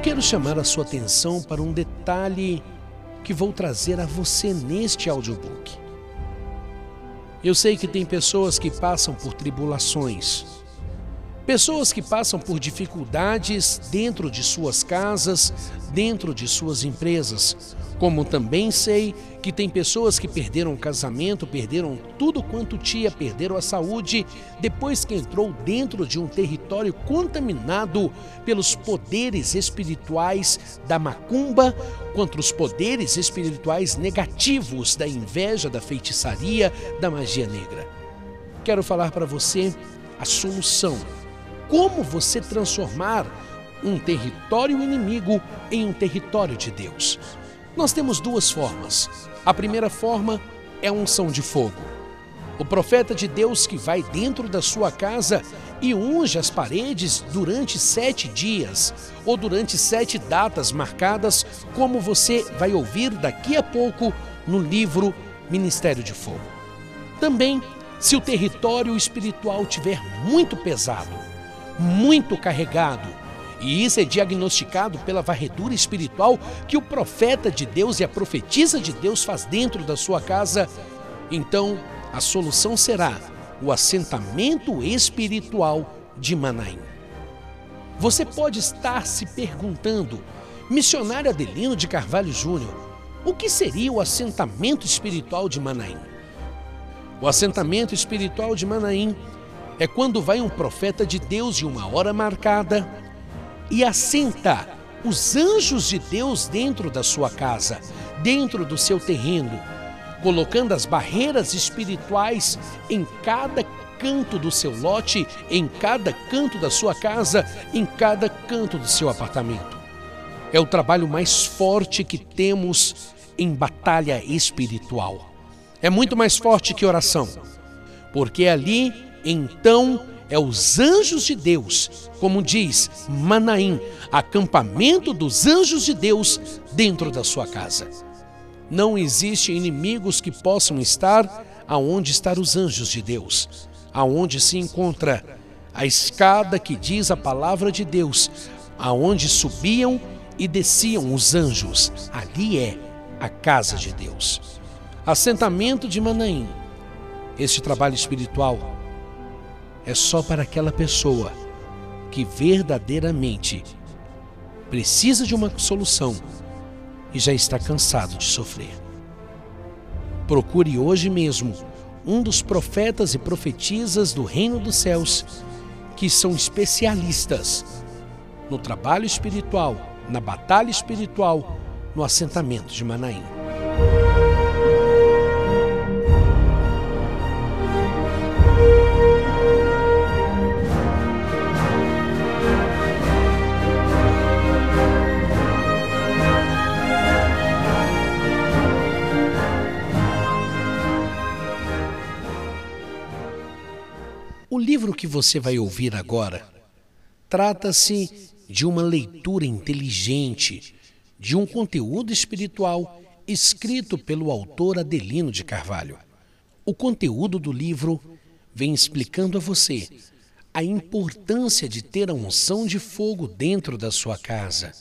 eu quero chamar a sua atenção para um detalhe que vou trazer a você neste audiobook. Eu sei que tem pessoas que passam por tribulações, pessoas que passam por dificuldades dentro de suas casas, dentro de suas empresas, como também sei que tem pessoas que perderam o casamento, perderam tudo quanto tinha, perderam a saúde, depois que entrou dentro de um território contaminado pelos poderes espirituais da macumba, contra os poderes espirituais negativos da inveja, da feitiçaria, da magia negra. Quero falar para você a solução. Como você transformar um território inimigo em um território de Deus. Nós temos duas formas. A primeira forma é a unção de fogo. O profeta de Deus que vai dentro da sua casa e unge as paredes durante sete dias ou durante sete datas marcadas, como você vai ouvir daqui a pouco no livro Ministério de Fogo. Também, se o território espiritual tiver muito pesado, muito carregado, e isso é diagnosticado pela varredura espiritual que o profeta de Deus e a profetisa de Deus faz dentro da sua casa. Então, a solução será o assentamento espiritual de Manaim. Você pode estar se perguntando, missionário Adelino de Carvalho Júnior, o que seria o assentamento espiritual de Manaim? O assentamento espiritual de Manaim é quando vai um profeta de Deus em uma hora marcada, e assenta os anjos de Deus dentro da sua casa, dentro do seu terreno, colocando as barreiras espirituais em cada canto do seu lote, em cada canto da sua casa, em cada canto do seu apartamento. É o trabalho mais forte que temos em batalha espiritual. É muito mais forte que oração, porque ali então é os anjos de Deus, como diz Manaim, acampamento dos anjos de Deus dentro da sua casa. Não existe inimigos que possam estar aonde estão os anjos de Deus, aonde se encontra a escada que diz a palavra de Deus, aonde subiam e desciam os anjos. Ali é a casa de Deus. Assentamento de Manaim. Este trabalho espiritual é só para aquela pessoa que verdadeiramente precisa de uma solução e já está cansado de sofrer. Procure hoje mesmo um dos profetas e profetisas do reino dos céus que são especialistas no trabalho espiritual, na batalha espiritual, no assentamento de Manaim. Livro que você vai ouvir agora trata-se de uma leitura inteligente de um conteúdo espiritual escrito pelo autor Adelino de Carvalho. O conteúdo do livro vem explicando a você a importância de ter a unção de fogo dentro da sua casa,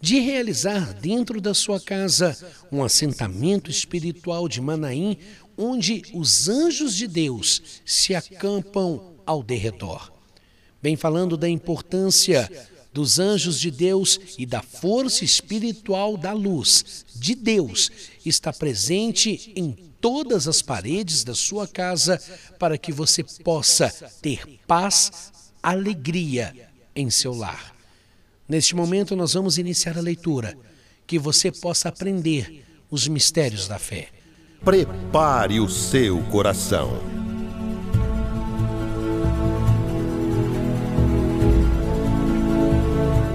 de realizar dentro da sua casa um assentamento espiritual de Manaim, onde os anjos de Deus se acampam ao derredor. Vem falando da importância dos anjos de Deus e da força espiritual da luz de Deus está presente em todas as paredes da sua casa para que você possa ter paz, alegria em seu lar. Neste momento nós vamos iniciar a leitura, que você possa aprender os mistérios da fé. Prepare o seu coração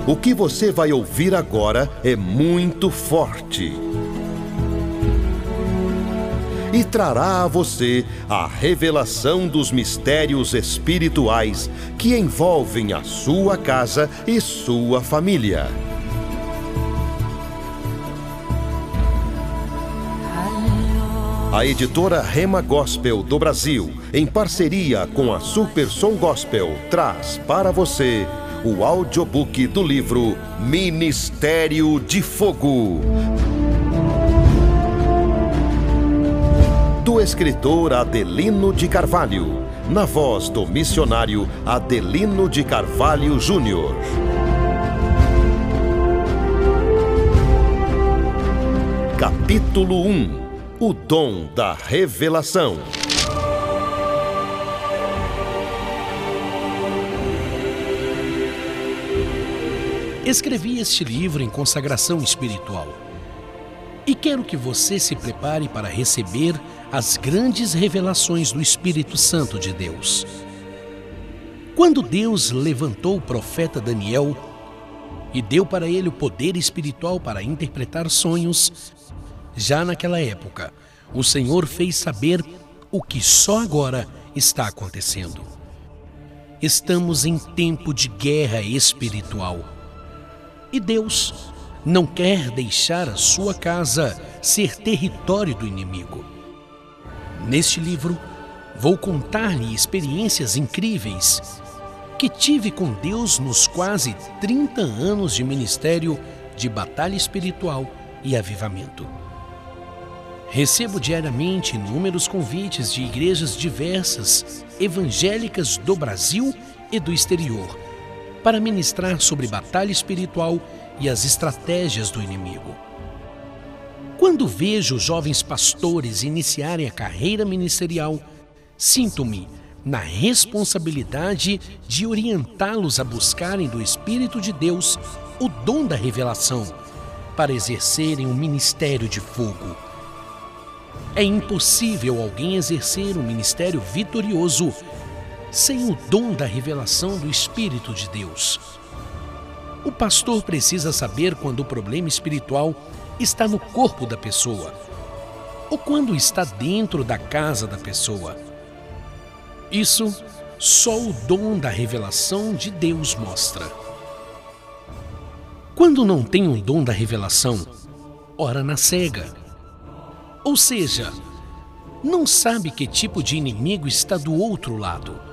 O que você vai ouvir agora é muito forte. E trará a você a revelação dos mistérios espirituais que envolvem a sua casa e sua família. A editora Rema Gospel do Brasil, em parceria com a Super Som Gospel, traz para você o audiobook do livro Ministério de Fogo. Do escritor Adelino de Carvalho, na voz do missionário Adelino de Carvalho Júnior. Capítulo 1 O dom da revelação. Escrevi este livro em consagração espiritual. E quero que você se prepare para receber as grandes revelações do Espírito Santo de Deus. Quando Deus levantou o profeta Daniel e deu para ele o poder espiritual para interpretar sonhos, já naquela época, o Senhor fez saber o que só agora está acontecendo. Estamos em tempo de guerra espiritual e Deus não quer deixar a sua casa ser território do inimigo. Neste livro, vou contar-lhe experiências incríveis que tive com Deus nos quase 30 anos de ministério de batalha espiritual e avivamento. Recebo diariamente inúmeros convites de igrejas diversas, evangélicas do Brasil e do exterior para ministrar sobre batalha espiritual e as estratégias do inimigo. Quando vejo jovens pastores iniciarem a carreira ministerial, sinto-me na responsabilidade de orientá-los a buscarem do Espírito de Deus o dom da revelação para exercerem um ministério de fogo. É impossível alguém exercer um ministério vitorioso sem o dom da revelação do Espírito de Deus. O pastor precisa saber quando o problema espiritual está no corpo da pessoa ou quando está dentro da casa da pessoa. Isso só o dom da revelação de Deus mostra. Quando não tem um dom da revelação, ora na cega. Ou seja, não sabe que tipo de inimigo está do outro lado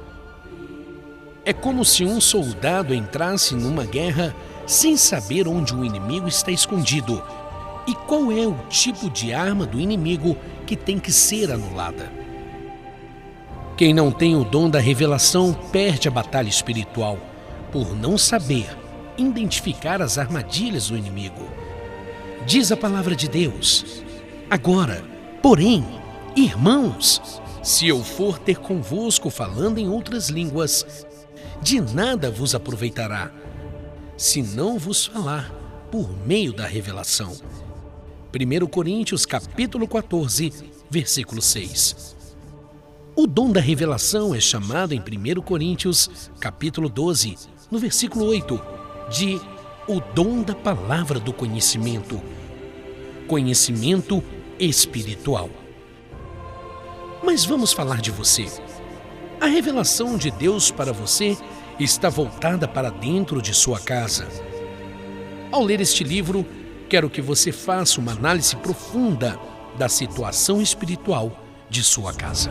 é como se um soldado entrasse numa guerra sem saber onde o inimigo está escondido e qual é o tipo de arma do inimigo que tem que ser anulada. Quem não tem o dom da revelação perde a batalha espiritual por não saber identificar as armadilhas do inimigo. Diz a palavra de Deus. Agora, porém, irmãos, se eu for ter convosco falando em outras línguas, de nada vos aproveitará, se não vos falar por meio da revelação. 1 Coríntios capítulo 14, versículo 6. O dom da revelação é chamado em 1 Coríntios capítulo 12, no versículo 8, de o dom da palavra do conhecimento, conhecimento espiritual. Mas vamos falar de você. A revelação de Deus para você está voltada para dentro de sua casa. Ao ler este livro, quero que você faça uma análise profunda da situação espiritual de sua casa.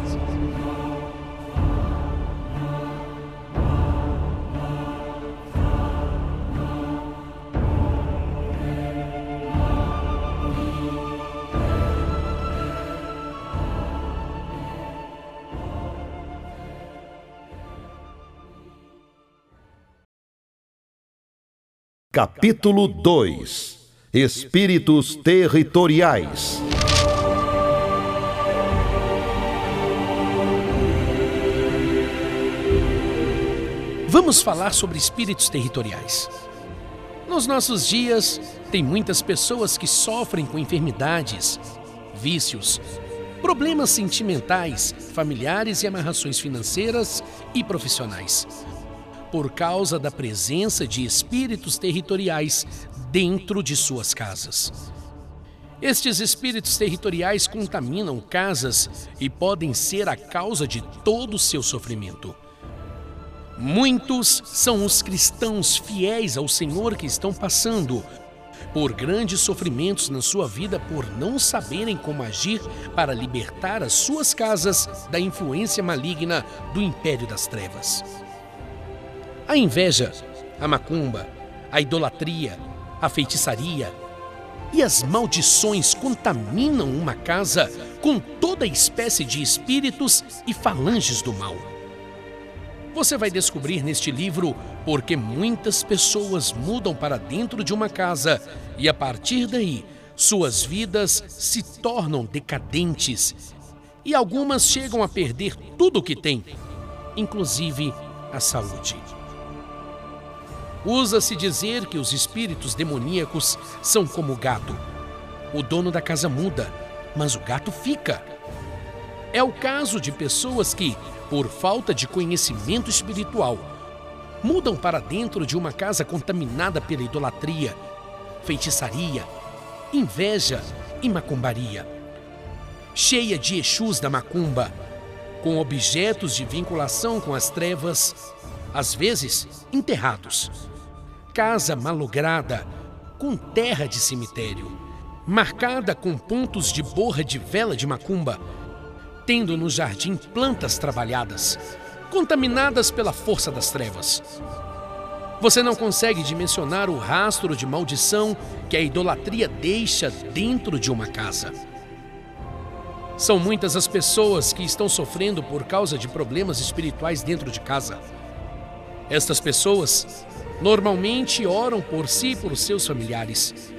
Capítulo 2 Espíritos Territoriais Vamos falar sobre espíritos territoriais. Nos nossos dias, tem muitas pessoas que sofrem com enfermidades, vícios, problemas sentimentais, familiares e amarrações financeiras e profissionais por causa da presença de espíritos territoriais dentro de suas casas. Estes espíritos territoriais contaminam casas e podem ser a causa de todo o seu sofrimento. Muitos são os cristãos fiéis ao Senhor que estão passando por grandes sofrimentos na sua vida por não saberem como agir para libertar as suas casas da influência maligna do império das trevas. A inveja a macumba, a idolatria, a feitiçaria e as maldições contaminam uma casa com toda espécie de espíritos e falanges do mal. Você vai descobrir neste livro porque muitas pessoas mudam para dentro de uma casa e a partir daí suas vidas se tornam decadentes e algumas chegam a perder tudo o que têm, inclusive a saúde. Usa-se dizer que os espíritos demoníacos são como gato. O dono da casa muda, mas o gato fica. É o caso de pessoas que, por falta de conhecimento espiritual, mudam para dentro de uma casa contaminada pela idolatria, feitiçaria, inveja e macumbaria. Cheia de Exus da macumba, com objetos de vinculação com as trevas, às vezes enterrados. Casa malograda, com terra de cemitério, marcada com pontos de borra de vela de macumba tendo no jardim plantas trabalhadas, contaminadas pela força das trevas. Você não consegue dimensionar o rastro de maldição que a idolatria deixa dentro de uma casa. São muitas as pessoas que estão sofrendo por causa de problemas espirituais dentro de casa. Estas pessoas normalmente oram por si e por seus familiares,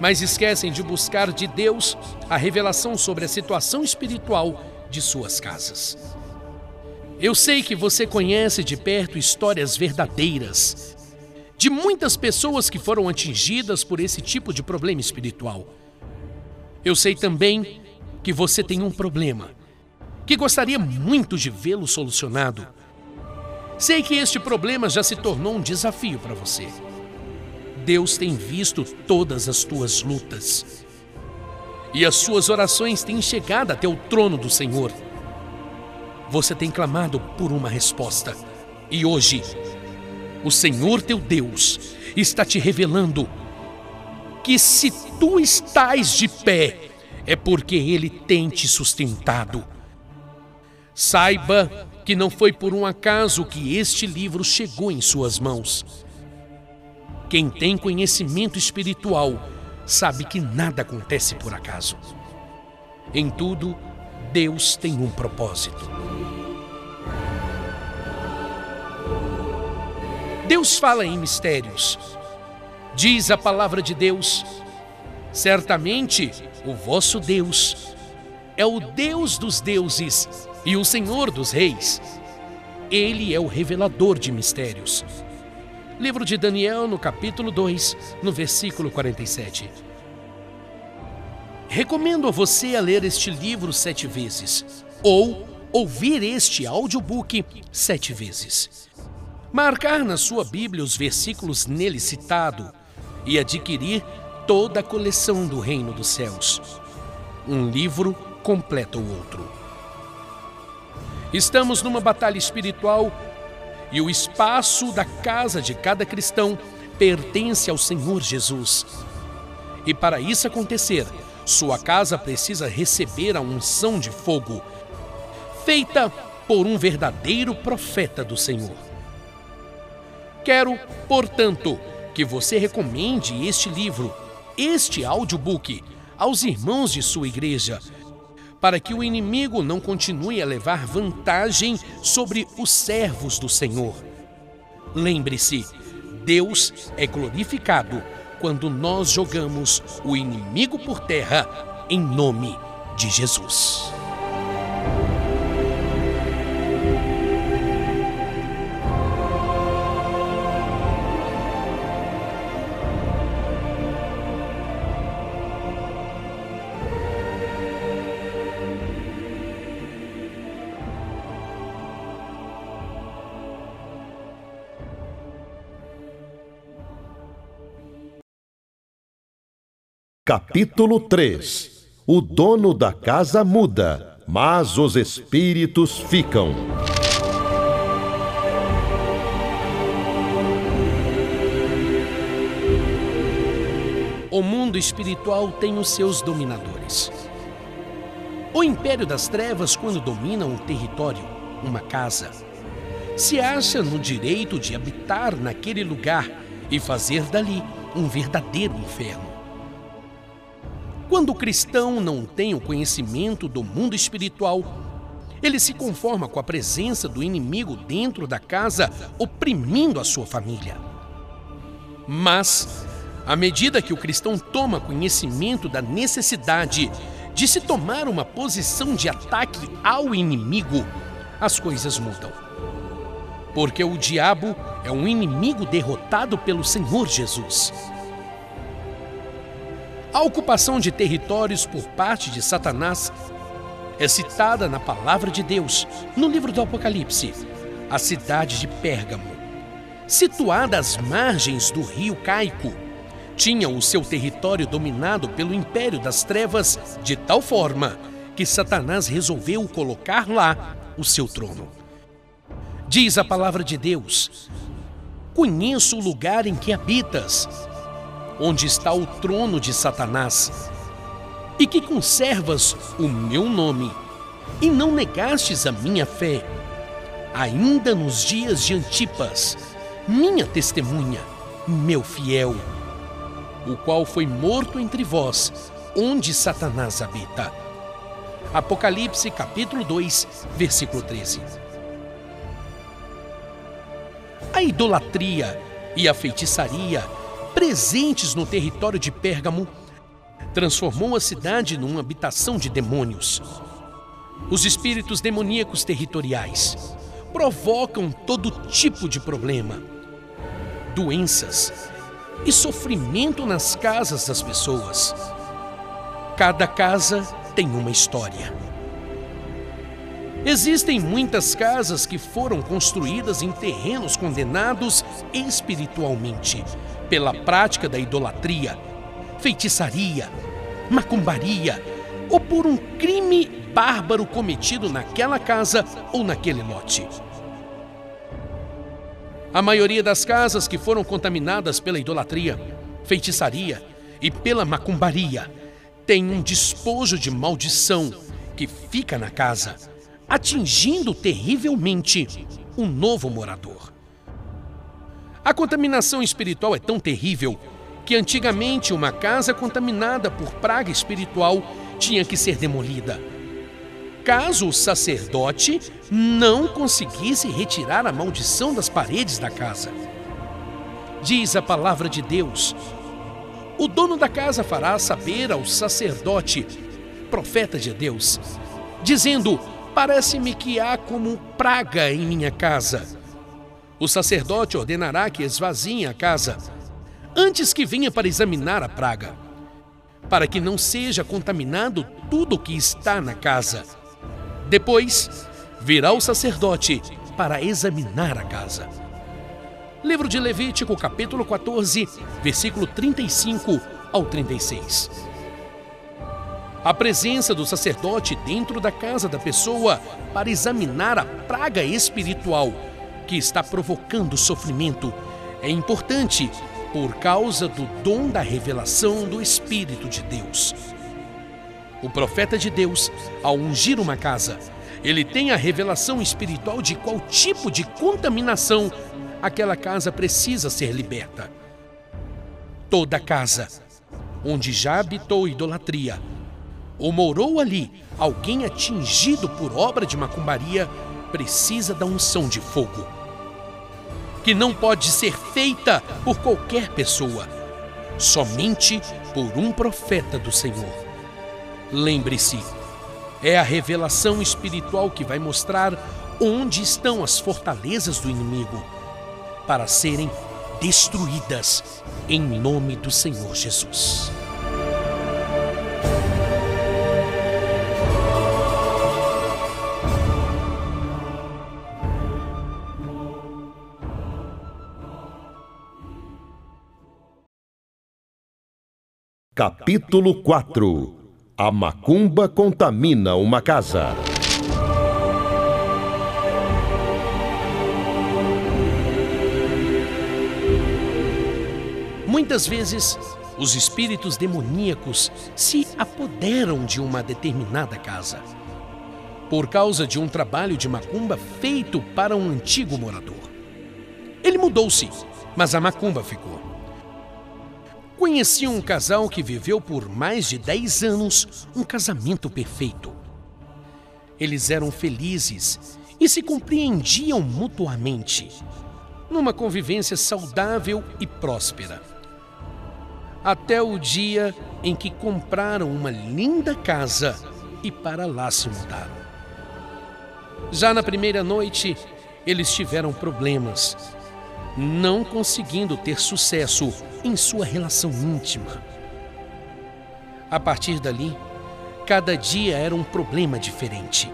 mas esquecem de buscar de Deus a revelação sobre a situação espiritual de suas casas. Eu sei que você conhece de perto histórias verdadeiras de muitas pessoas que foram atingidas por esse tipo de problema espiritual. Eu sei também que você tem um problema, que gostaria muito de vê-lo solucionado. Sei que este problema já se tornou um desafio para você. Deus tem visto todas as tuas lutas e as suas orações têm chegado até o trono do Senhor. Você tem clamado por uma resposta e hoje o Senhor teu Deus está te revelando que se tu estás de pé é porque Ele tem te sustentado. Saiba que não foi por um acaso que este livro chegou em suas mãos. Quem tem conhecimento espiritual sabe que nada acontece por acaso. Em tudo, Deus tem um propósito. Deus fala em mistérios. Diz a palavra de Deus: certamente o vosso Deus é o Deus dos deuses e o Senhor dos reis. Ele é o revelador de mistérios. Livro de Daniel, no capítulo 2, no versículo 47. Recomendo a você a ler este livro sete vezes, ou ouvir este audiobook sete vezes. Marcar na sua Bíblia os versículos nele citado e adquirir toda a coleção do Reino dos Céus. Um livro completa o outro. Estamos numa batalha espiritual e o espaço da casa de cada cristão pertence ao Senhor Jesus. E para isso acontecer, sua casa precisa receber a unção de fogo, feita por um verdadeiro profeta do Senhor. Quero, portanto, que você recomende este livro, este audiobook, aos irmãos de sua igreja, para que o inimigo não continue a levar vantagem sobre os servos do Senhor. Lembre-se, Deus é glorificado quando nós jogamos o inimigo por terra em nome de Jesus. Capítulo 3 O dono da casa muda, mas os espíritos ficam. O mundo espiritual tem os seus dominadores. O império das trevas, quando domina um território, uma casa, se acha no direito de habitar naquele lugar e fazer dali um verdadeiro inferno. Quando o cristão não tem o conhecimento do mundo espiritual, ele se conforma com a presença do inimigo dentro da casa, oprimindo a sua família. Mas, à medida que o cristão toma conhecimento da necessidade de se tomar uma posição de ataque ao inimigo, as coisas mudam. Porque o diabo é um inimigo derrotado pelo Senhor Jesus. A ocupação de territórios por parte de Satanás é citada na palavra de Deus, no livro do Apocalipse, a cidade de Pérgamo. Situada às margens do rio Caico, tinha o seu território dominado pelo império das trevas de tal forma que Satanás resolveu colocar lá o seu trono. Diz a palavra de Deus: Conheço o lugar em que habitas, onde está o trono de Satanás, e que conservas o meu nome, e não negastes a minha fé, ainda nos dias de Antipas, minha testemunha, meu fiel, o qual foi morto entre vós, onde Satanás habita. Apocalipse capítulo 2, versículo 13. A idolatria e a feitiçaria presentes no território de Pérgamo, transformou a cidade numa habitação de demônios. Os espíritos demoníacos territoriais provocam todo tipo de problema, doenças e sofrimento nas casas das pessoas. Cada casa tem uma história. Existem muitas casas que foram construídas em terrenos condenados espiritualmente pela prática da idolatria, feitiçaria, macumbaria ou por um crime bárbaro cometido naquela casa ou naquele lote. A maioria das casas que foram contaminadas pela idolatria, feitiçaria e pela macumbaria tem um despojo de maldição que fica na casa, atingindo terrivelmente um novo morador. A contaminação espiritual é tão terrível que antigamente uma casa contaminada por praga espiritual tinha que ser demolida. Caso o sacerdote não conseguisse retirar a maldição das paredes da casa. Diz a palavra de Deus: o dono da casa fará saber ao sacerdote, profeta de Deus, dizendo: Parece-me que há como praga em minha casa o sacerdote ordenará que esvaziem a casa antes que venha para examinar a praga, para que não seja contaminado tudo o que está na casa. Depois, virá o sacerdote para examinar a casa. Livro de Levítico, capítulo 14, versículo 35 ao 36. A presença do sacerdote dentro da casa da pessoa para examinar a praga espiritual que está provocando sofrimento é importante por causa do dom da revelação do Espírito de Deus. O profeta de Deus, ao ungir uma casa, ele tem a revelação espiritual de qual tipo de contaminação aquela casa precisa ser liberta. Toda casa onde já habitou idolatria ou morou ali alguém atingido por obra de macumbaria precisa da unção de fogo que não pode ser feita por qualquer pessoa, somente por um profeta do Senhor. Lembre-se, é a revelação espiritual que vai mostrar onde estão as fortalezas do inimigo para serem destruídas em nome do Senhor Jesus. Capítulo 4 A macumba contamina uma casa. Muitas vezes, os espíritos demoníacos se apoderam de uma determinada casa. por causa de um trabalho de macumba feito para um antigo morador. Ele mudou-se, mas a macumba ficou. Conheci um casal que viveu por mais de 10 anos um casamento perfeito. Eles eram felizes e se compreendiam mutuamente, numa convivência saudável e próspera. Até o dia em que compraram uma linda casa e para lá se mudaram. Já na primeira noite, eles tiveram problemas, não conseguindo ter sucesso em sua relação íntima. A partir dali, cada dia era um problema diferente.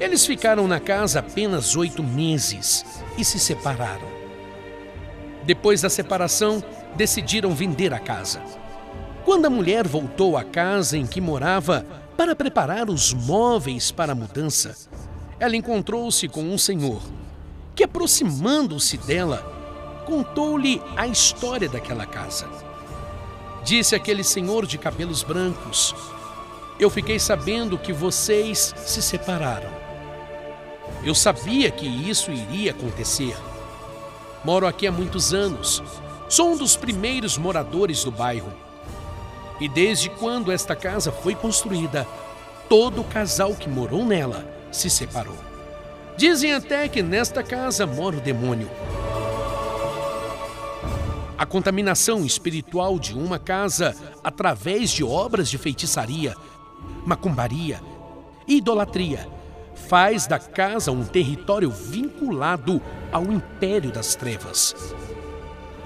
Eles ficaram na casa apenas oito meses e se separaram. Depois da separação, decidiram vender a casa. Quando a mulher voltou à casa em que morava para preparar os móveis para a mudança, ela encontrou-se com um senhor que, aproximando-se dela, contou-lhe a história daquela casa. Disse aquele senhor de cabelos brancos: Eu fiquei sabendo que vocês se separaram. Eu sabia que isso iria acontecer. Moro aqui há muitos anos. Sou um dos primeiros moradores do bairro. E desde quando esta casa foi construída, todo casal que morou nela se separou. Dizem até que nesta casa mora o demônio. A contaminação espiritual de uma casa através de obras de feitiçaria, macumbaria e idolatria faz da casa um território vinculado ao império das trevas.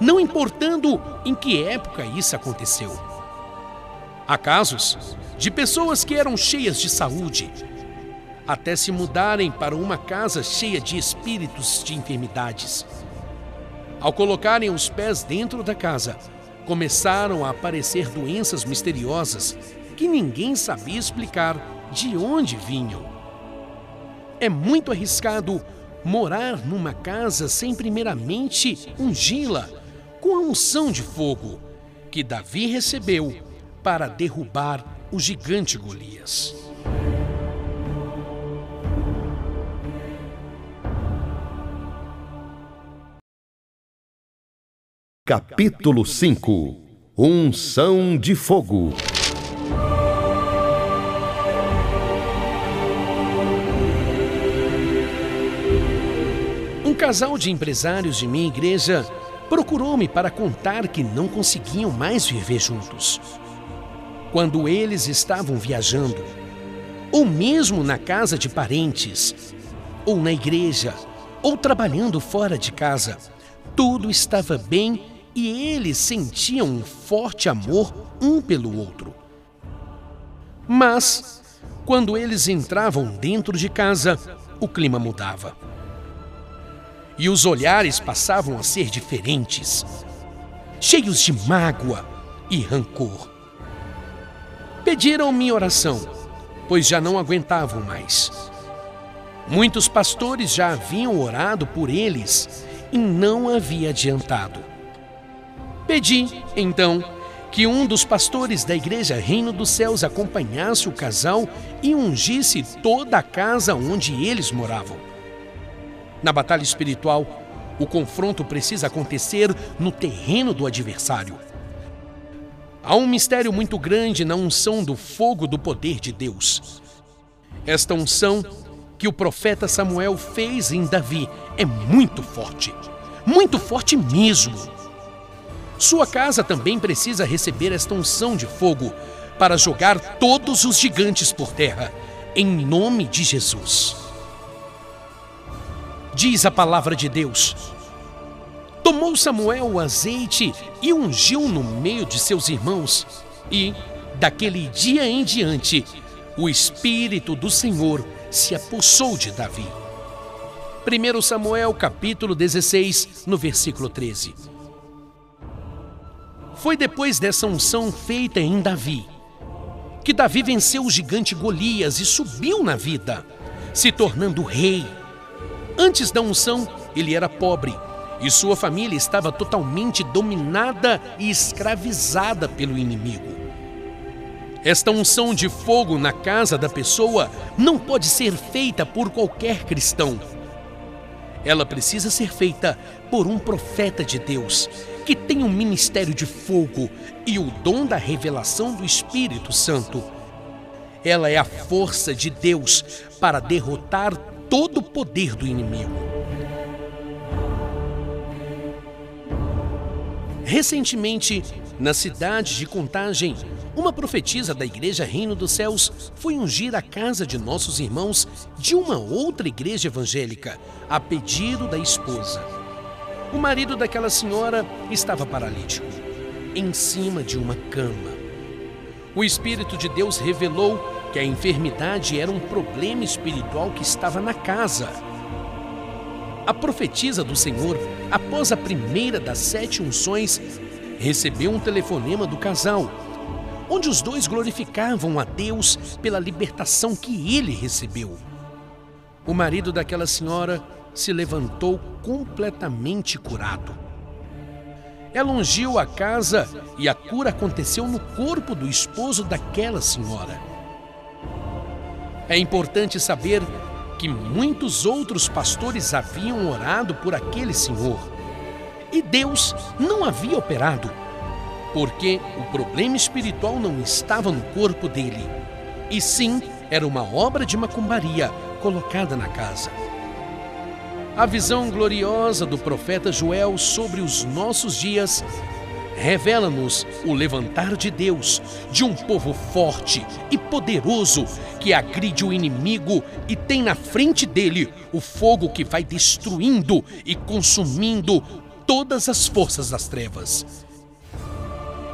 Não importando em que época isso aconteceu. Há casos de pessoas que eram cheias de saúde, até se mudarem para uma casa cheia de espíritos de enfermidades. Ao colocarem os pés dentro da casa, começaram a aparecer doenças misteriosas que ninguém sabia explicar de onde vinham. É muito arriscado morar numa casa sem primeiramente ungí-la com a unção de fogo que Davi recebeu para derrubar o gigante Golias. Capítulo 5 Unção de Fogo Um casal de empresários de minha igreja procurou-me para contar que não conseguiam mais viver juntos. Quando eles estavam viajando, ou mesmo na casa de parentes, ou na igreja, ou trabalhando fora de casa, tudo estava bem e eles sentiam um forte amor um pelo outro. Mas, quando eles entravam dentro de casa, o clima mudava. E os olhares passavam a ser diferentes, cheios de mágoa e rancor. Pediram minha oração, pois já não aguentavam mais. Muitos pastores já haviam orado por eles e não havia adiantado. Pedi, então, que um dos pastores da igreja Reino dos Céus acompanhasse o casal e ungisse toda a casa onde eles moravam. Na batalha espiritual, o confronto precisa acontecer no terreno do adversário. Há um mistério muito grande na unção do fogo do poder de Deus. Esta unção que o profeta Samuel fez em Davi é muito forte. Muito forte mesmo. Sua casa também precisa receber esta unção de fogo para jogar todos os gigantes por terra, em nome de Jesus. Diz a palavra de Deus. Tomou Samuel o azeite e ungiu no meio de seus irmãos, e, daquele dia em diante, o Espírito do Senhor se apossou de Davi. 1 Samuel capítulo 16, no versículo 13. Foi depois dessa unção feita em Davi que Davi venceu o gigante Golias e subiu na vida, se tornando rei. Antes da unção, ele era pobre e sua família estava totalmente dominada e escravizada pelo inimigo. Esta unção de fogo na casa da pessoa não pode ser feita por qualquer cristão. Ela precisa ser feita por um profeta de Deus, que tem um ministério de fogo e o dom da revelação do Espírito Santo. Ela é a força de Deus para derrotar todo o poder do inimigo. Recentemente, na cidade de Contagem, uma profetisa da Igreja Reino dos Céus foi ungir a casa de nossos irmãos de uma outra igreja evangélica, a pedido da esposa. O marido daquela senhora estava paralítico, em cima de uma cama. O Espírito de Deus revelou que a enfermidade era um problema espiritual que estava na casa a profetisa do Senhor, após a primeira das sete unções, recebeu um telefonema do casal, onde os dois glorificavam a Deus pela libertação que ele recebeu. O marido daquela senhora se levantou completamente curado. Ela ungiu a casa e a cura aconteceu no corpo do esposo daquela senhora. É importante saber que muitos outros pastores haviam orado por aquele senhor. E Deus não havia operado, porque o problema espiritual não estava no corpo dele, e sim era uma obra de macumbaria colocada na casa. A visão gloriosa do profeta Joel sobre os nossos dias revela-nos o levantar de Deus, de um povo forte e poderoso que agride o inimigo e tem na frente dele o fogo que vai destruindo e consumindo todas as forças das trevas.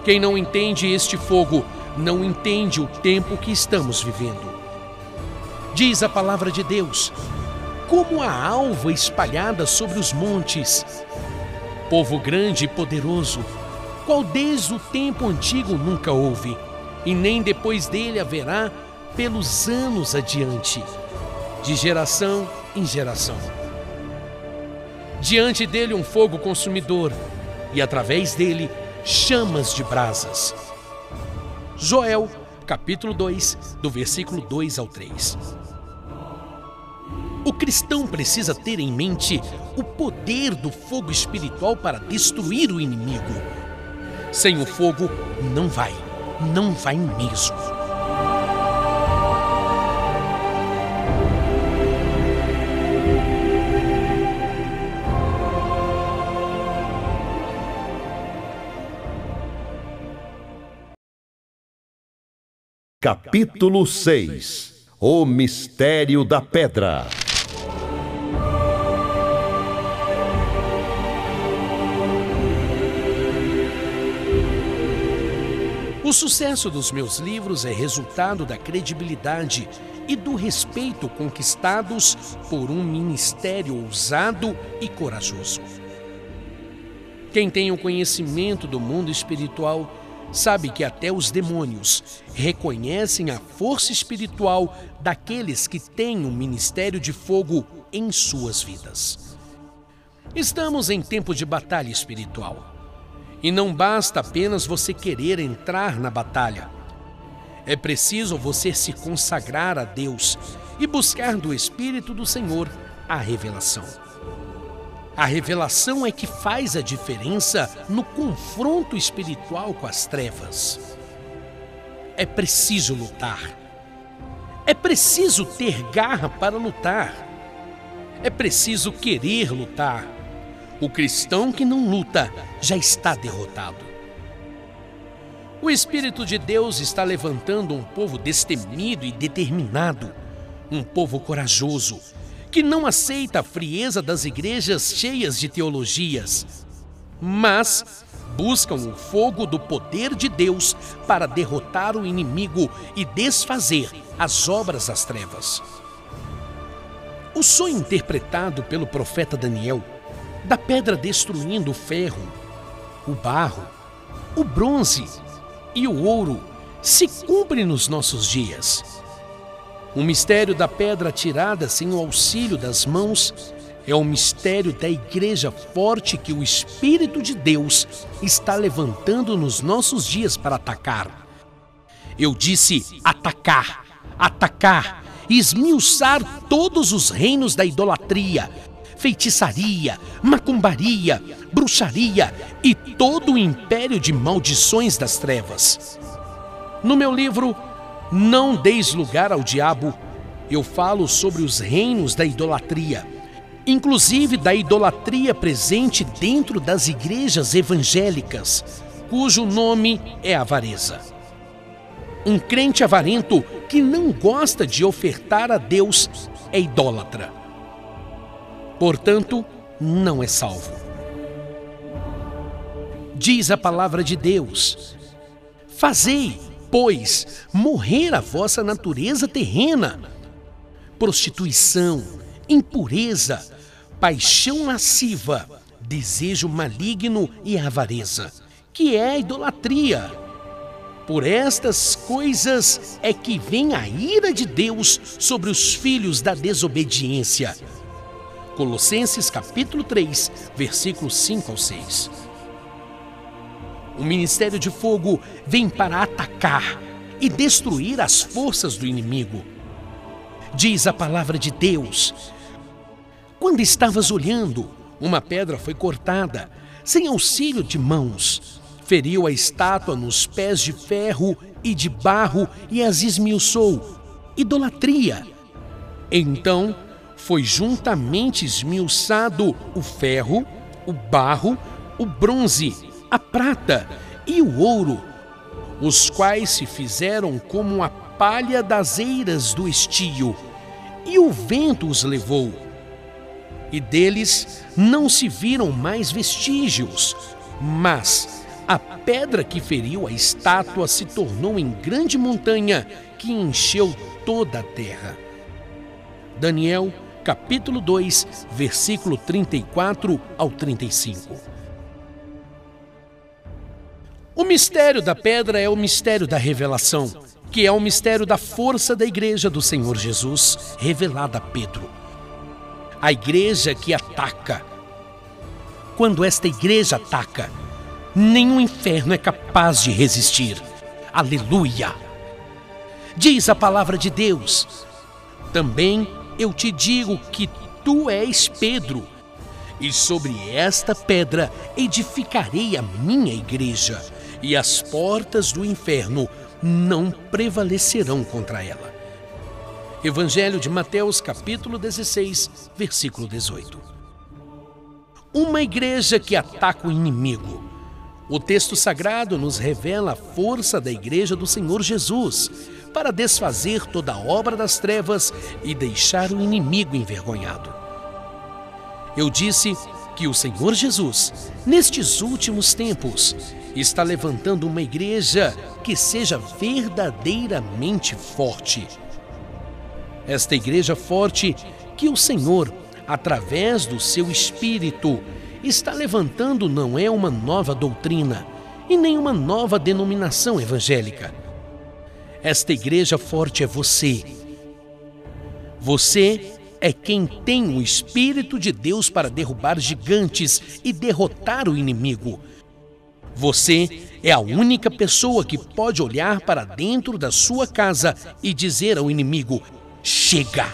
Quem não entende este fogo não entende o tempo que estamos vivendo. Diz a palavra de Deus: como a alva espalhada sobre os montes, povo grande e poderoso qual desde o tempo antigo nunca houve, e nem depois dele haverá pelos anos adiante, de geração em geração. Diante dele um fogo consumidor, e através dele chamas de brasas. Joel, capítulo 2, do versículo 2 ao 3. O cristão precisa ter em mente o poder do fogo espiritual para destruir o inimigo. Sem o fogo, não vai, não vai mesmo. Capítulo 6 O Mistério da Pedra O sucesso dos meus livros é resultado da credibilidade e do respeito conquistados por um ministério ousado e corajoso. Quem tem o conhecimento do mundo espiritual sabe que até os demônios reconhecem a força espiritual daqueles que têm um ministério de fogo em suas vidas. Estamos em tempo de batalha espiritual. E não basta apenas você querer entrar na batalha. É preciso você se consagrar a Deus e buscar do Espírito do Senhor a revelação. A revelação é que faz a diferença no confronto espiritual com as trevas. É preciso lutar. É preciso ter garra para lutar. É preciso querer lutar o cristão que não luta já está derrotado. O Espírito de Deus está levantando um povo destemido e determinado, um povo corajoso, que não aceita a frieza das igrejas cheias de teologias, mas buscam o fogo do poder de Deus para derrotar o inimigo e desfazer as obras das trevas. O sonho interpretado pelo profeta Daniel da pedra destruindo o ferro, o barro, o bronze e o ouro se cumpre nos nossos dias. O mistério da pedra tirada sem o auxílio das mãos é o mistério da igreja forte que o Espírito de Deus está levantando nos nossos dias para atacar. Eu disse atacar, atacar, esmiuçar todos os reinos da idolatria, feitiçaria, macumbaria, bruxaria e todo o império de maldições das trevas. No meu livro Não Deis Lugar ao Diabo, eu falo sobre os reinos da idolatria, inclusive da idolatria presente dentro das igrejas evangélicas, cujo nome é avareza. Um crente avarento que não gosta de ofertar a Deus é idólatra. Portanto, não é salvo. Diz a palavra de Deus: Fazei, pois, morrer a vossa natureza terrena, prostituição, impureza, paixão lasciva, desejo maligno e avareza, que é a idolatria. Por estas coisas é que vem a ira de Deus sobre os filhos da desobediência. Colossenses capítulo 3, versículos 5 ao 6. O ministério de fogo vem para atacar e destruir as forças do inimigo. Diz a palavra de Deus: Quando estavas olhando, uma pedra foi cortada, sem auxílio de mãos. Feriu a estátua nos pés de ferro e de barro e as esmiuçou. Idolatria. Então foi juntamente esmiuçado o ferro, o barro, o bronze, a prata e o ouro, os quais se fizeram como a palha das eiras do estio, e o vento os levou. E deles não se viram mais vestígios, mas a pedra que feriu a estátua se tornou em grande montanha que encheu toda a terra. Daniel capítulo 2, versículo 34 ao 35. O mistério da pedra é o mistério da revelação, que é o mistério da força da igreja do Senhor Jesus, revelada a Pedro. A igreja que ataca. Quando esta igreja ataca, nenhum inferno é capaz de resistir. Aleluia! Diz a palavra de Deus. Também eu te digo que tu és Pedro, e sobre esta pedra edificarei a minha igreja, e as portas do inferno não prevalecerão contra ela. Evangelho de Mateus, capítulo 16, versículo 18. Uma igreja que ataca o inimigo. O texto sagrado nos revela a força da igreja do Senhor Jesus para desfazer toda a obra das trevas e deixar o inimigo envergonhado. Eu disse que o Senhor Jesus, nestes últimos tempos, está levantando uma igreja que seja verdadeiramente forte. Esta igreja forte que o Senhor, através do seu Espírito, está levantando não é uma nova doutrina e nem uma nova denominação evangélica esta igreja forte é você. Você é quem tem o Espírito de Deus para derrubar gigantes e derrotar o inimigo. Você é a única pessoa que pode olhar para dentro da sua casa e dizer ao inimigo: Chega!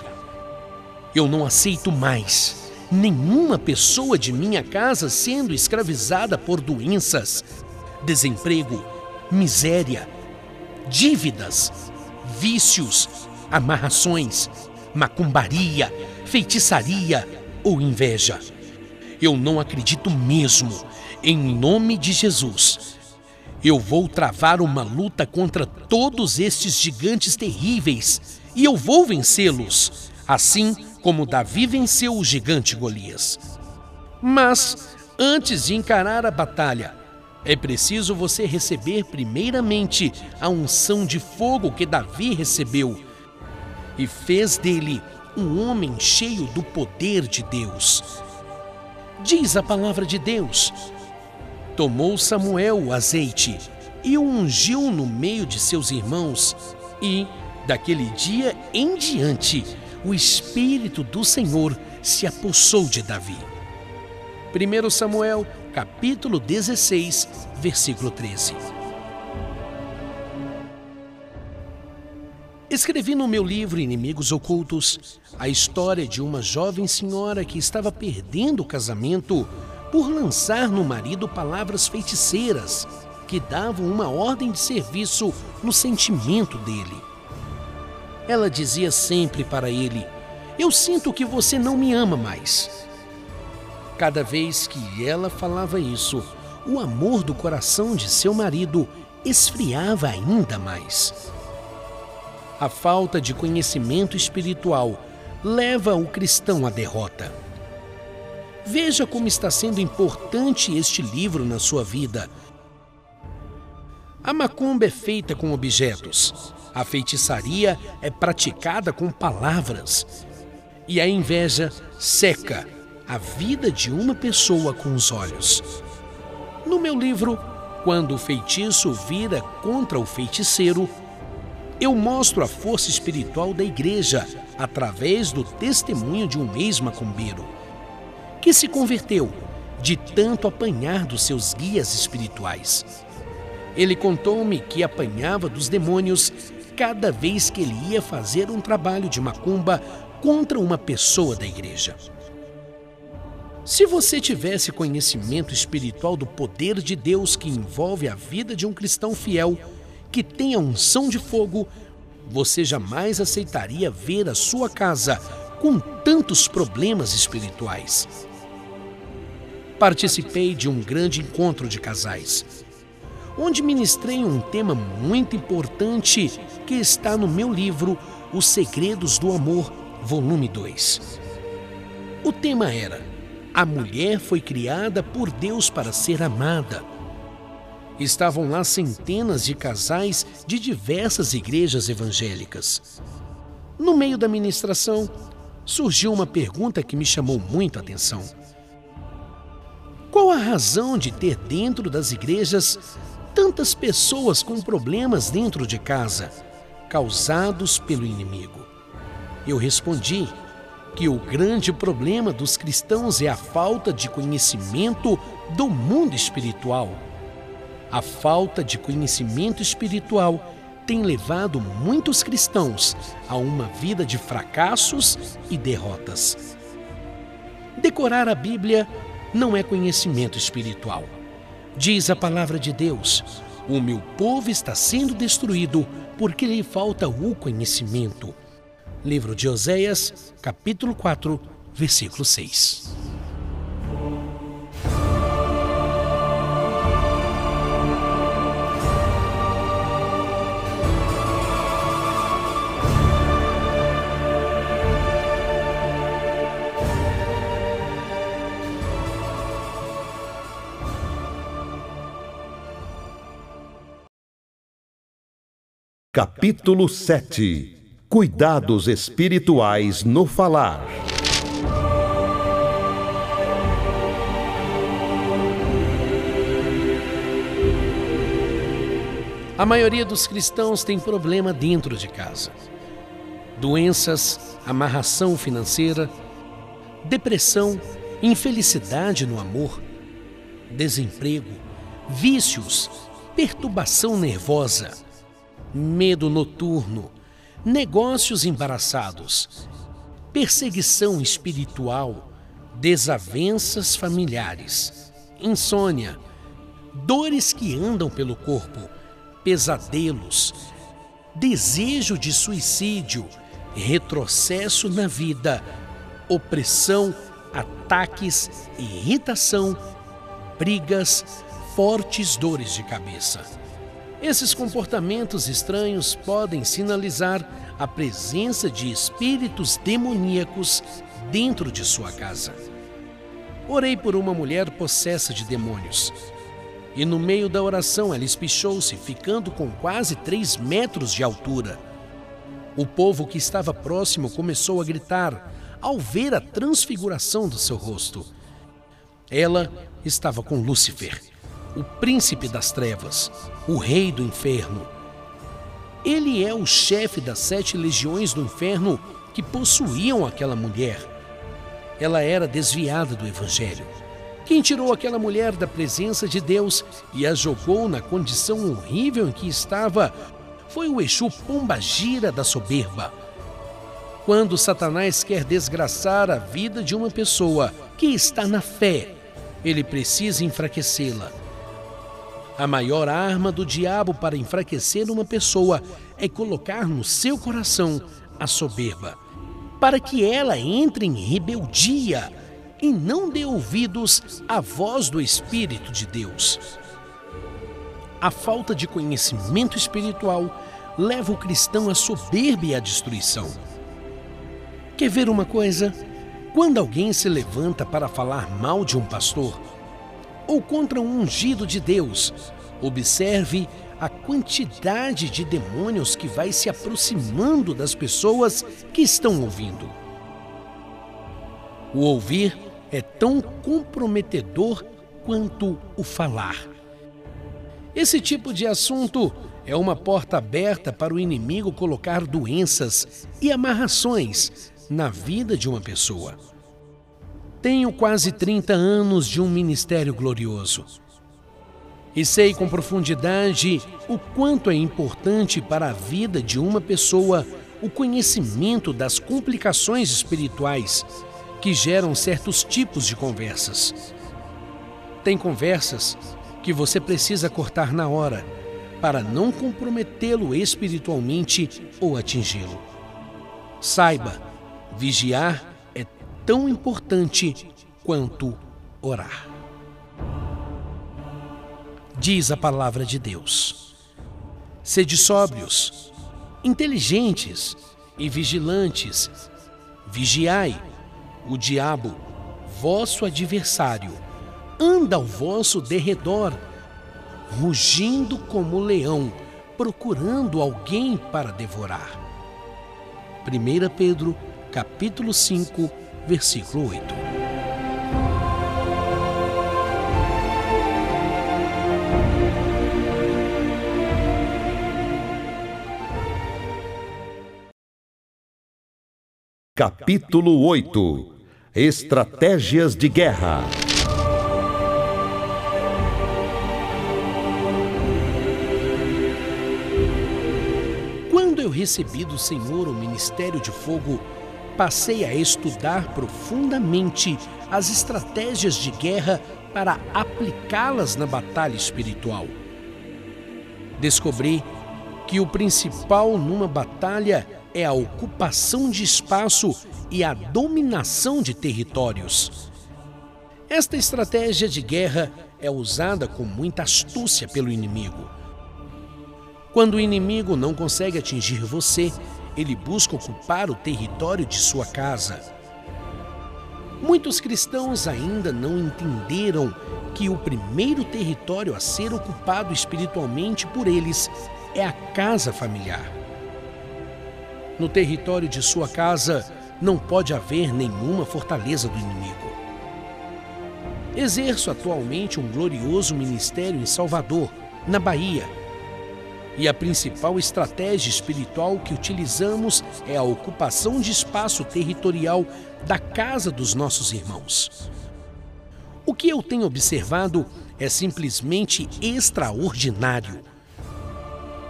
Eu não aceito mais nenhuma pessoa de minha casa sendo escravizada por doenças, desemprego, miséria, dívidas, vícios, amarrações, macumbaria, feitiçaria ou inveja. Eu não acredito mesmo, em nome de Jesus. Eu vou travar uma luta contra todos estes gigantes terríveis e eu vou vencê-los, assim como Davi venceu o gigante Golias. Mas, antes de encarar a batalha, é preciso você receber primeiramente a unção de fogo que Davi recebeu e fez dele um homem cheio do poder de Deus. Diz a palavra de Deus: Tomou Samuel o azeite e o ungiu no meio de seus irmãos, e, daquele dia em diante, o Espírito do Senhor se apossou de Davi. 1 Samuel capítulo 16, versículo 13. Escrevi no meu livro Inimigos Ocultos a história de uma jovem senhora que estava perdendo o casamento por lançar no marido palavras feiticeiras que davam uma ordem de serviço no sentimento dele. Ela dizia sempre para ele: Eu sinto que você não me ama mais. Cada vez que ela falava isso, o amor do coração de seu marido esfriava ainda mais. A falta de conhecimento espiritual leva o cristão à derrota. Veja como está sendo importante este livro na sua vida. A macumba é feita com objetos, a feitiçaria é praticada com palavras, e a inveja seca a vida de uma pessoa com os olhos. No meu livro, Quando o feitiço vira contra o feiticeiro, eu mostro a força espiritual da igreja através do testemunho de um ex-macumbeiro que se converteu de tanto apanhar dos seus guias espirituais. Ele contou-me que apanhava dos demônios cada vez que ele ia fazer um trabalho de macumba contra uma pessoa da igreja. Se você tivesse conhecimento espiritual do poder de Deus que envolve a vida de um cristão fiel, que tem a unção de fogo, você jamais aceitaria ver a sua casa com tantos problemas espirituais. Participei de um grande encontro de casais, onde ministrei um tema muito importante que está no meu livro Os Segredos do Amor, volume 2. O tema era: A mulher foi criada por Deus para ser amada estavam lá centenas de casais de diversas igrejas evangélicas. No meio da ministração, surgiu uma pergunta que me chamou muito a atenção. Qual a razão de ter dentro das igrejas tantas pessoas com problemas dentro de casa, causados pelo inimigo? Eu respondi que o grande problema dos cristãos é a falta de conhecimento do mundo espiritual a falta de conhecimento espiritual tem levado muitos cristãos a uma vida de fracassos e derrotas. Decorar a Bíblia não é conhecimento espiritual. Diz a palavra de Deus: O meu povo está sendo destruído porque lhe falta o conhecimento. Livro de Oséias, capítulo 4, versículo 6. Capítulo 7 Cuidados espirituais no falar. A maioria dos cristãos tem problema dentro de casa. Doenças, amarração financeira, depressão, infelicidade no amor, desemprego, vícios, perturbação nervosa medo noturno, negócios embaraçados, perseguição espiritual, desavenças familiares, insônia, dores que andam pelo corpo, pesadelos, desejo de suicídio, retrocesso na vida, opressão, ataques, irritação, brigas, fortes dores de cabeça. Esses comportamentos estranhos podem sinalizar a presença de espíritos demoníacos dentro de sua casa. Orei por uma mulher possessa de demônios. E no meio da oração ela espichou-se, ficando com quase três metros de altura. O povo que estava próximo começou a gritar ao ver a transfiguração do seu rosto. Ela estava com Lúcifer o príncipe das trevas, o rei do inferno. Ele é o chefe das sete legiões do inferno que possuíam aquela mulher. Ela era desviada do evangelho. Quem tirou aquela mulher da presença de Deus e a jogou na condição horrível em que estava foi o Exu Pombagira da soberba. Quando Satanás quer desgraçar a vida de uma pessoa que está na fé, ele precisa enfraquecê-la. A maior arma do diabo para enfraquecer uma pessoa é colocar no seu coração a soberba, para que ela entre em rebeldia e não dê ouvidos à voz do Espírito de Deus. A falta de conhecimento espiritual leva o cristão à soberba e à destruição. Quer ver uma coisa? Quando alguém se levanta para falar mal de um pastor ou contra um ungido de Deus, observe a quantidade de demônios que vai se aproximando das pessoas que estão ouvindo. O ouvir é tão comprometedor quanto o falar. Esse tipo de assunto é uma porta aberta para o inimigo colocar doenças e amarrações na vida de uma pessoa. Tenho quase 30 anos de um ministério glorioso. E sei com profundidade o quanto é importante para a vida de uma pessoa o conhecimento das complicações espirituais que geram certos tipos de conversas. Tem conversas que você precisa cortar na hora para não comprometê-lo espiritualmente ou atingi-lo. Saiba, vigiar tão importante quanto orar. Diz a palavra de Deus: Sede sóbrios, inteligentes e vigilantes, vigiai o diabo, vosso adversário, anda ao vosso derredor, rugindo como leão, procurando alguém para devorar. 1 Pedro, capítulo 5, versículo 8. Capítulo 8 Estratégias de guerra. Quando eu recebi do Senhor o ministério de fogo, passei a estudar profundamente as estratégias de guerra para aplicá-las na batalha espiritual. Descobri que o principal numa batalha é a ocupação de espaço e a dominação de territórios. Esta estratégia de guerra é usada com muita astúcia pelo inimigo. Quando o inimigo não consegue atingir você, ele busca ocupar o território de sua casa. Muitos cristãos ainda não entenderam que o primeiro território a ser ocupado espiritualmente por eles é a casa familiar. No território de sua casa não pode haver nenhuma fortaleza do inimigo. Exerço atualmente um glorioso ministério em Salvador, na Bahia. E a principal estratégia espiritual que utilizamos é a ocupação de espaço territorial da casa dos nossos irmãos. O que eu tenho observado é simplesmente extraordinário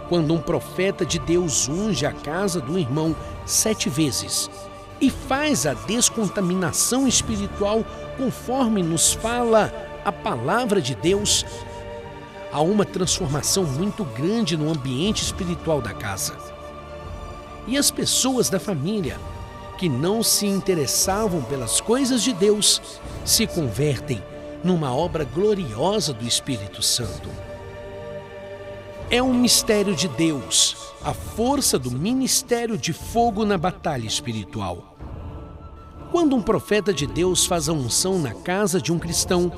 quando um profeta de Deus unge a casa do irmão sete vezes e faz a descontaminação espiritual conforme nos fala a palavra de Deus, há uma transformação muito grande no ambiente espiritual da casa. E as pessoas da família que não se interessavam pelas coisas de Deus se convertem numa obra gloriosa do Espírito Santo. É um mistério de Deus, a força do ministério de fogo na batalha espiritual. Quando um profeta de Deus faz a unção na casa de um cristão,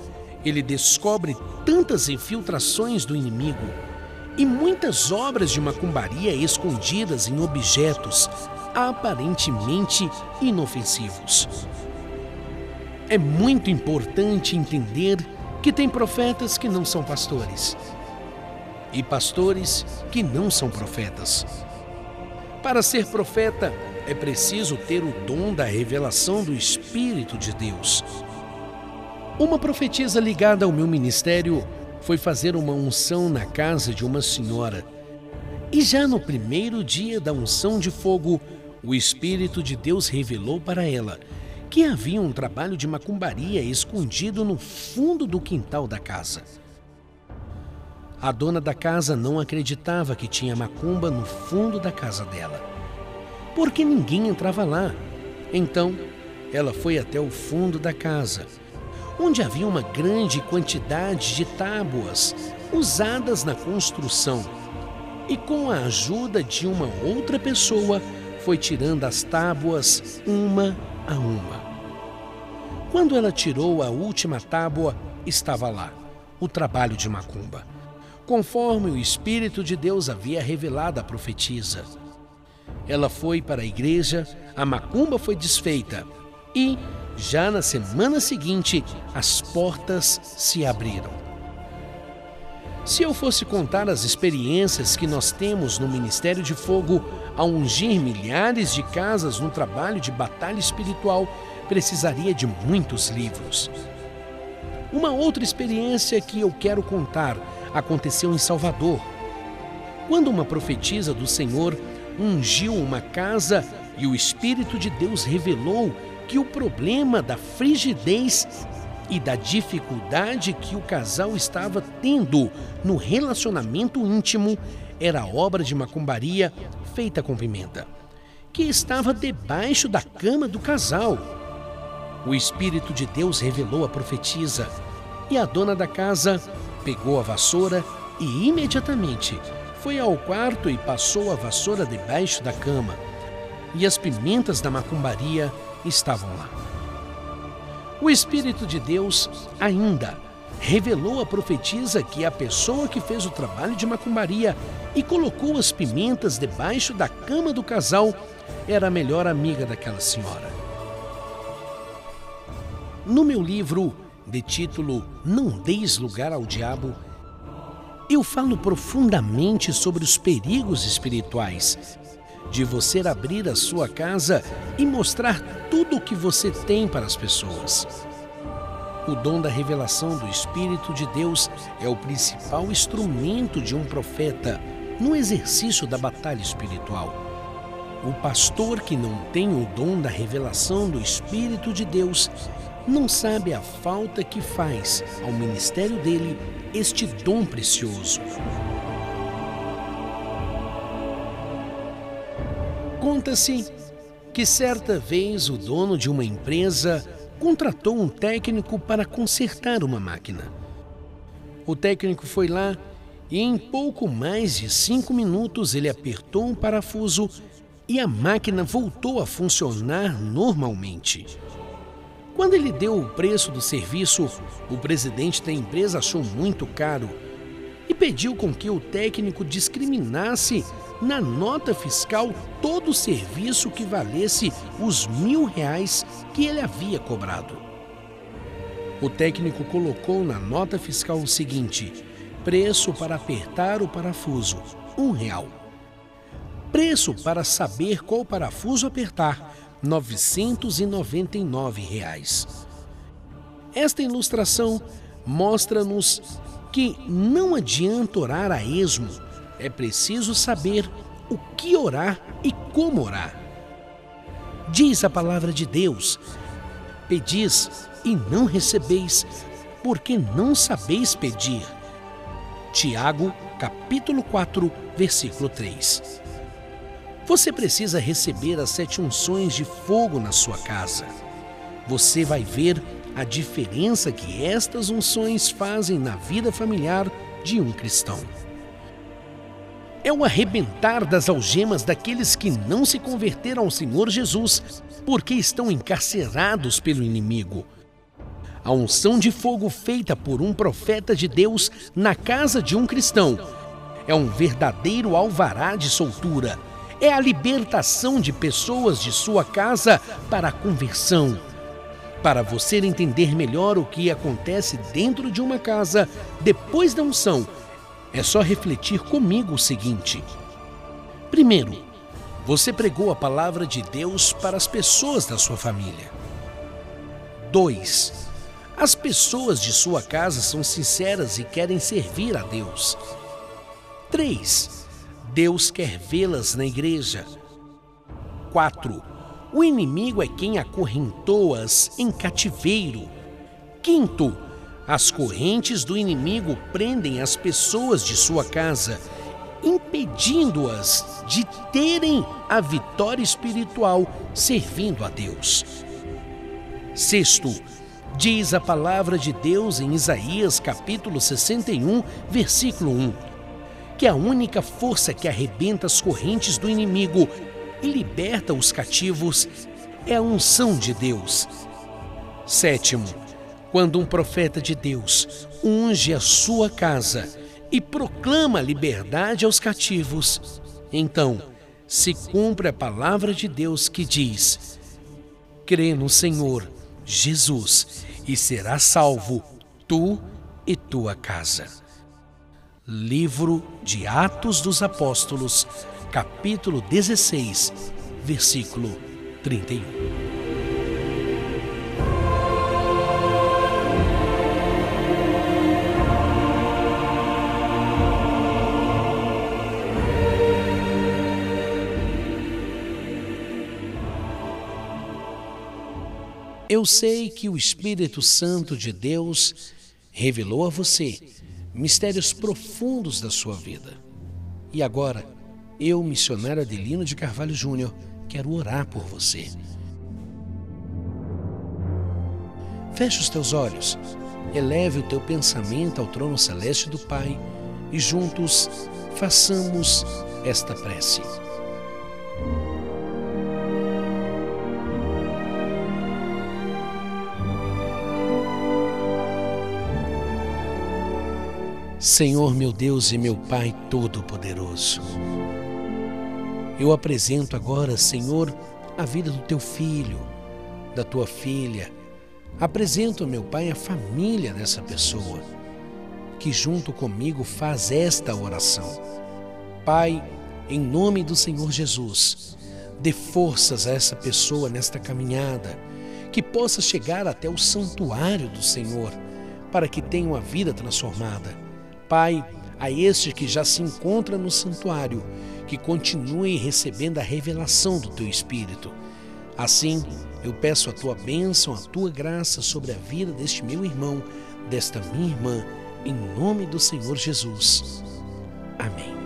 ele descobre tantas infiltrações do inimigo e muitas obras de macumbaria escondidas em objetos aparentemente inofensivos. É muito importante entender que tem profetas que não são pastores e pastores que não são profetas. Para ser profeta, é preciso ter o dom da revelação do Espírito de Deus. Uma profetisa ligada ao meu ministério foi fazer uma unção na casa de uma senhora E já no primeiro dia da unção de fogo, o Espírito de Deus revelou para ela que havia um trabalho de macumbaria escondido no fundo do quintal da casa. A dona da casa não acreditava que tinha macumba no fundo da casa dela, porque ninguém entrava lá. Então, ela foi até o fundo da casa, onde havia uma grande quantidade de tábuas usadas na construção, e com a ajuda de uma outra pessoa, foi tirando as tábuas uma a uma. Quando ela tirou a última tábua, estava lá o trabalho de macumba, conforme o Espírito de Deus havia revelado à profetisa. Ela foi para a igreja, a macumba foi desfeita e, já na semana seguinte, as portas se abriram. Se eu fosse contar as experiências que nós temos no Ministério de Fogo a ungir milhares de casas no trabalho de batalha espiritual, precisaria de muitos livros. Uma outra experiência que eu quero contar aconteceu em Salvador. Quando uma profetisa do Senhor ungiu uma casa e o Espírito de Deus revelou que o problema da frigidez e da dificuldade que o casal estava tendo no relacionamento íntimo era obra de macumbaria feita com pimenta, que estava debaixo da cama do casal. O Espírito de Deus revelou a profetisa, e a dona da casa pegou a vassoura e imediatamente foi ao quarto e passou a vassoura debaixo da cama. E as pimentas da macumbaria estavam lá. O Espírito de Deus ainda revelou à profetisa que a pessoa que fez o trabalho de macumbaria e colocou as pimentas debaixo da cama do casal era a melhor amiga daquela senhora. No meu livro, de título Não Deis Lugar ao Diabo, eu falo profundamente sobre os perigos espirituais de você abrir a sua casa e mostrar tudo o que você tem para as pessoas. O dom da revelação do Espírito de Deus é o principal instrumento de um profeta no exercício da batalha espiritual. O pastor que não tem o dom da revelação do Espírito de Deus não sabe a falta que faz ao ministério dele este dom precioso. Conta-se que certa vez o dono de uma empresa contratou um técnico para consertar uma máquina. O técnico foi lá e, em pouco mais de cinco minutos, ele apertou um parafuso e a máquina voltou a funcionar normalmente. Quando ele deu o preço do serviço, o presidente da empresa achou muito caro e pediu com que o técnico discriminasse na nota fiscal todo o serviço que valesse os mil reais que ele havia cobrado. O técnico colocou na nota fiscal o seguinte: preço para apertar o parafuso, um real. Preço para saber qual parafuso apertar, 999 reais. Esta ilustração mostra-nos que não adianta orar a esmo, é preciso saber o que orar e como orar. Diz a palavra de Deus: Pedis e não recebeis, porque não sabeis pedir. Tiago, capítulo 4, versículo 3. Você precisa receber as sete unções de fogo na sua casa. Você vai ver a diferença que estas unções fazem na vida familiar de um cristão. É o arrebentar das algemas daqueles que não se converteram ao Senhor Jesus porque estão encarcerados pelo inimigo. A unção de fogo feita por um profeta de Deus na casa de um cristão é um verdadeiro alvará de soltura é a libertação de pessoas de sua casa para a conversão. Para você entender melhor o que acontece dentro de uma casa depois da unção, é só refletir comigo o seguinte. Primeiro, você pregou a palavra de Deus para as pessoas da sua família. 2. As pessoas de sua casa são sinceras e querem servir a Deus. 3 Deus quer vê-las na igreja. 4. O inimigo é quem acorrentou-as em cativeiro. Quinto, as correntes do inimigo prendem as pessoas de sua casa, impedindo-as de terem a vitória espiritual servindo a Deus. Sexto, diz a palavra de Deus em Isaías capítulo 61, versículo 1, que a única força que arrebenta as correntes do inimigo e liberta os cativos é a unção de Deus. Sétimo, quando um profeta de Deus unge a sua casa e proclama liberdade aos cativos, então se cumpre a palavra de Deus que diz: crê no Senhor Jesus e serás salvo, tu e tua casa. Livro de Atos dos Apóstolos, capítulo 16, versículo 31. Eu sei que o Espírito Santo de Deus revelou a você mistérios profundos da sua vida. E agora, eu, missionário Adelino de Carvalho Júnior, quero orar por você. Feche os teus olhos, eleve o teu pensamento ao trono celeste do Pai e juntos façamos esta prece. Senhor meu Deus e meu Pai Todo-Poderoso, eu apresento agora, Senhor, a vida do teu filho, da tua filha. Apresento, meu Pai, a família dessa pessoa que junto comigo faz esta oração. Pai, em nome do Senhor Jesus, dê forças a essa pessoa nesta caminhada, que possa chegar até o santuário do Senhor, para que tenha uma vida transformada Pai, a este que já se encontra no santuário, que continue recebendo a revelação do teu Espírito. Assim, eu peço a tua bênção, a tua graça sobre a vida deste meu irmão, desta minha irmã, em nome do Senhor Jesus. Amém.